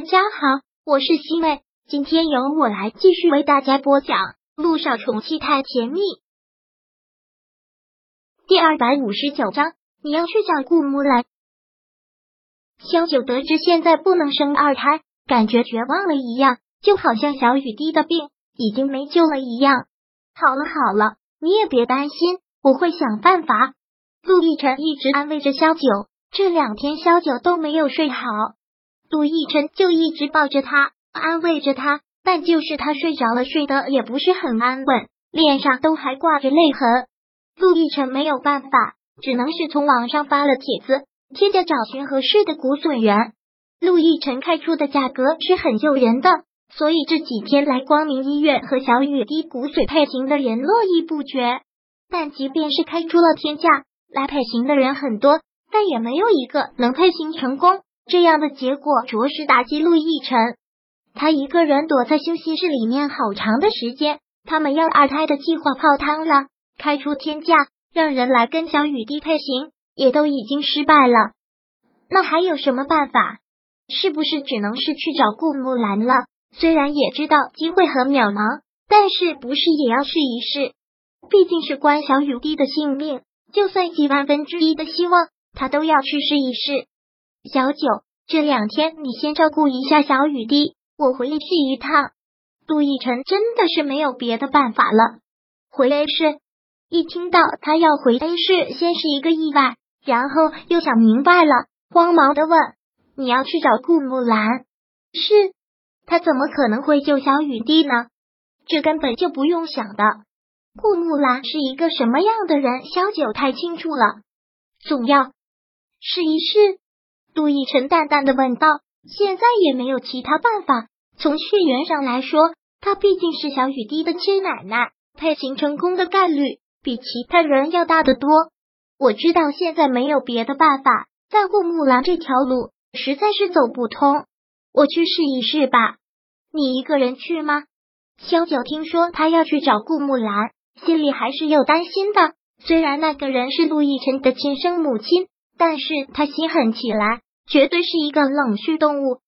大家好，我是西妹，今天由我来继续为大家播讲《路上宠妻太甜蜜》第二百五十九章。你要去找顾木兰。萧九得知现在不能生二胎，感觉绝望了一样，就好像小雨滴的病已经没救了一样。好了好了，你也别担心，我会想办法。陆亦辰一直安慰着萧九，这两天萧九都没有睡好。陆亦辰就一直抱着他，安慰着他，但就是他睡着了，睡得也不是很安稳，脸上都还挂着泪痕。陆亦辰没有办法，只能是从网上发了帖子，贴着找寻合适的骨髓源。陆亦辰开出的价格是很诱人的，所以这几天来光明医院和小雨滴骨髓配型的人络绎不绝。但即便是开出了天价，来配型的人很多，但也没有一个能配型成功。这样的结果着实打击陆亦辰，他一个人躲在休息室里面好长的时间。他们要二胎的计划泡汤了，开出天价让人来跟小雨滴配型，也都已经失败了。那还有什么办法？是不是只能是去找顾木兰了？虽然也知道机会很渺茫，但是不是也要试一试？毕竟是关小雨滴的性命，就算几万分之一的希望，他都要去试一试。小九，这两天你先照顾一下小雨滴，我回去一趟。杜奕辰真的是没有别的办法了。回 A 市，一听到他要回 A 市，先是一个意外，然后又想明白了，慌忙的问：“你要去找顾木兰？是，他怎么可能会救小雨滴呢？这根本就不用想的。顾木兰是一个什么样的人，小九太清楚了。总要试一试。”陆亦辰淡淡的问道：“现在也没有其他办法。从血缘上来说，她毕竟是小雨滴的亲奶奶，配型成功的概率比其他人要大得多。我知道现在没有别的办法，但顾木兰这条路实在是走不通。我去试一试吧。你一个人去吗？”萧九听说他要去找顾木兰，心里还是有担心的。虽然那个人是陆亦辰的亲生母亲。但是他心狠起来，绝对是一个冷血动物。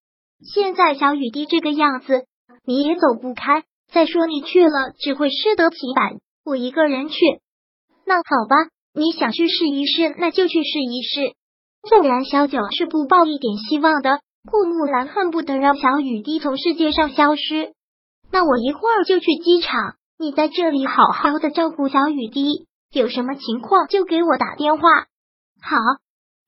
现在小雨滴这个样子，你也走不开。再说你去了，只会适得其反。我一个人去，那好吧，你想去试一试，那就去试一试。纵然小九是不抱一点希望的，顾木兰恨不得让小雨滴从世界上消失。那我一会儿就去机场，你在这里好好的照顾小雨滴，有什么情况就给我打电话。好。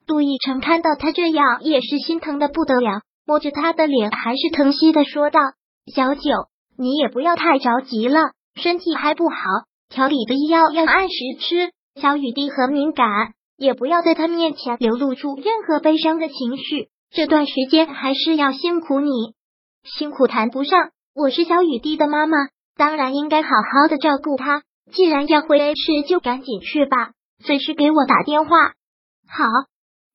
杜奕晨看到他这样，也是心疼的不得了，摸着他的脸，还是疼惜的说道：“小九，你也不要太着急了，身体还不好，调理的药要按时吃。小雨滴很敏感，也不要在他面前流露出任何悲伤的情绪。这段时间还是要辛苦你，辛苦谈不上。我是小雨滴的妈妈，当然应该好好的照顾她。既然要回 A 市，就赶紧去吧，随时给我打电话。好。”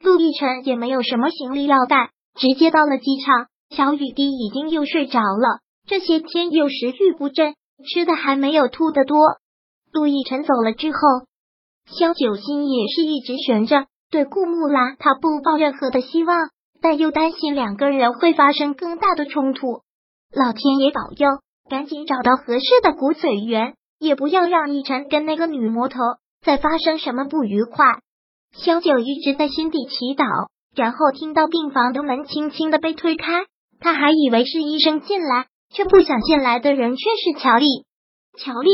陆亦辰也没有什么行李要带，直接到了机场。小雨滴已经又睡着了，这些天又食欲不振，吃的还没有吐的多。陆亦辰走了之后，萧九心也是一直悬着。对顾木兰，他不抱任何的希望，但又担心两个人会发生更大的冲突。老天爷保佑，赶紧找到合适的骨髓源，也不要让逸晨跟那个女魔头再发生什么不愉快。萧九一直在心底祈祷，然后听到病房的门轻轻的被推开，他还以为是医生进来，却不想进来的人却是乔丽。乔丽，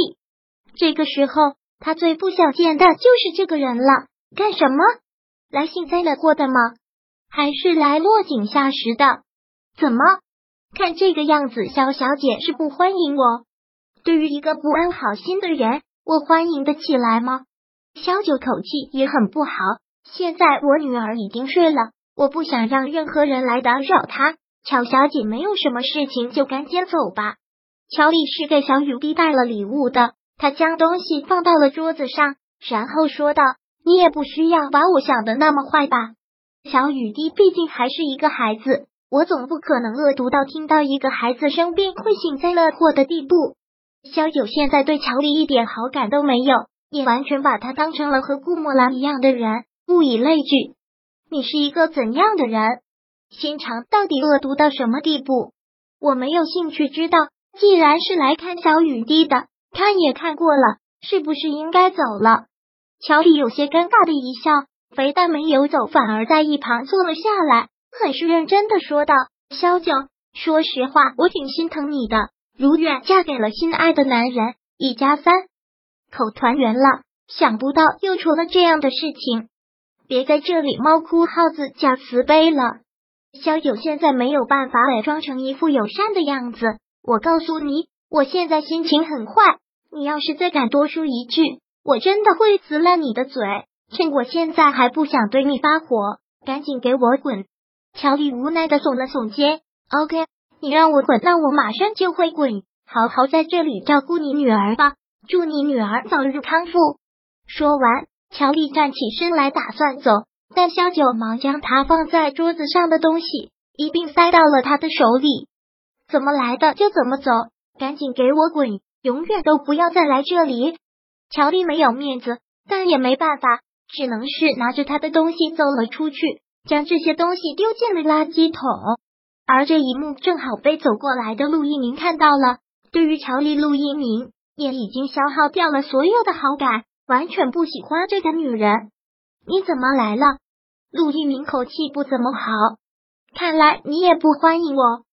这个时候他最不想见的就是这个人了。干什么？来幸灾乐祸的吗？还是来落井下石的？怎么看这个样子，萧小姐是不欢迎我？对于一个不安好心的人，我欢迎得起来吗？萧九口气也很不好。现在我女儿已经睡了，我不想让任何人来打扰她。乔小姐没有什么事情，就赶紧走吧。乔丽是给小雨滴带了礼物的，她将东西放到了桌子上，然后说道：“你也不需要把我想的那么坏吧？小雨滴毕竟还是一个孩子，我总不可能恶毒到听到一个孩子生病会幸灾乐祸的地步。”萧九现在对乔丽一点好感都没有。也完全把他当成了和顾墨兰一样的人，物以类聚。你是一个怎样的人？心肠到底恶毒到什么地步？我没有兴趣知道。既然是来看小雨滴的，看也看过了，是不是应该走了？乔丽有些尴尬的一笑，非但没有走，反而在一旁坐了下来，很是认真的说道：“萧九，说实话，我挺心疼你的。如愿嫁给了心爱的男人，一家三口团圆了，想不到又出了这样的事情。别在这里猫哭耗子假慈悲了。萧九现在没有办法伪装成一副友善的样子。我告诉你，我现在心情很坏，你要是再敢多说一句。”我真的会撕烂你的嘴！趁我现在还不想对你发火，赶紧给我滚！乔丽无奈的耸了耸肩。OK，你让我滚，那我马上就会滚。好好在这里照顾你女儿吧，祝你女儿早日康复。说完，乔丽站起身来打算走，但萧九忙将他放在桌子上的东西一并塞到了他的手里。怎么来的就怎么走，赶紧给我滚！永远都不要再来这里！乔丽没有面子，但也没办法，只能是拿着他的东西走了出去，将这些东西丢进了垃圾桶。而这一幕正好被走过来的陆一鸣看到了。对于乔丽，陆一鸣也已经消耗掉了所有的好感，完全不喜欢这个女人。你怎么来了？陆一鸣口气不怎么好，看来你也不欢迎我。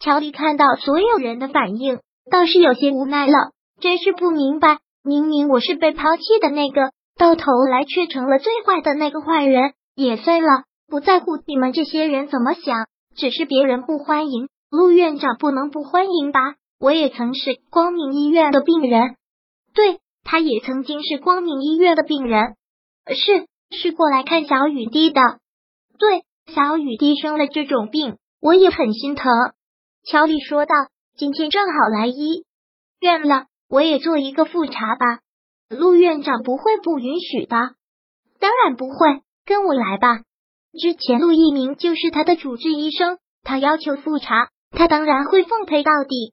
乔丽看到所有人的反应，倒是有些无奈了，真是不明白。明明我是被抛弃的那个，到头来却成了最坏的那个坏人。也算了，不在乎你们这些人怎么想，只是别人不欢迎，陆院长不能不欢迎吧？我也曾是光明医院的病人，对，他也曾经是光明医院的病人，是是过来看小雨滴的。对，小雨滴生了这种病，我也很心疼。乔丽说道：“今天正好来医院了。”我也做一个复查吧，陆院长不会不允许的，当然不会，跟我来吧。之前陆一鸣就是他的主治医生，他要求复查，他当然会奉陪到底。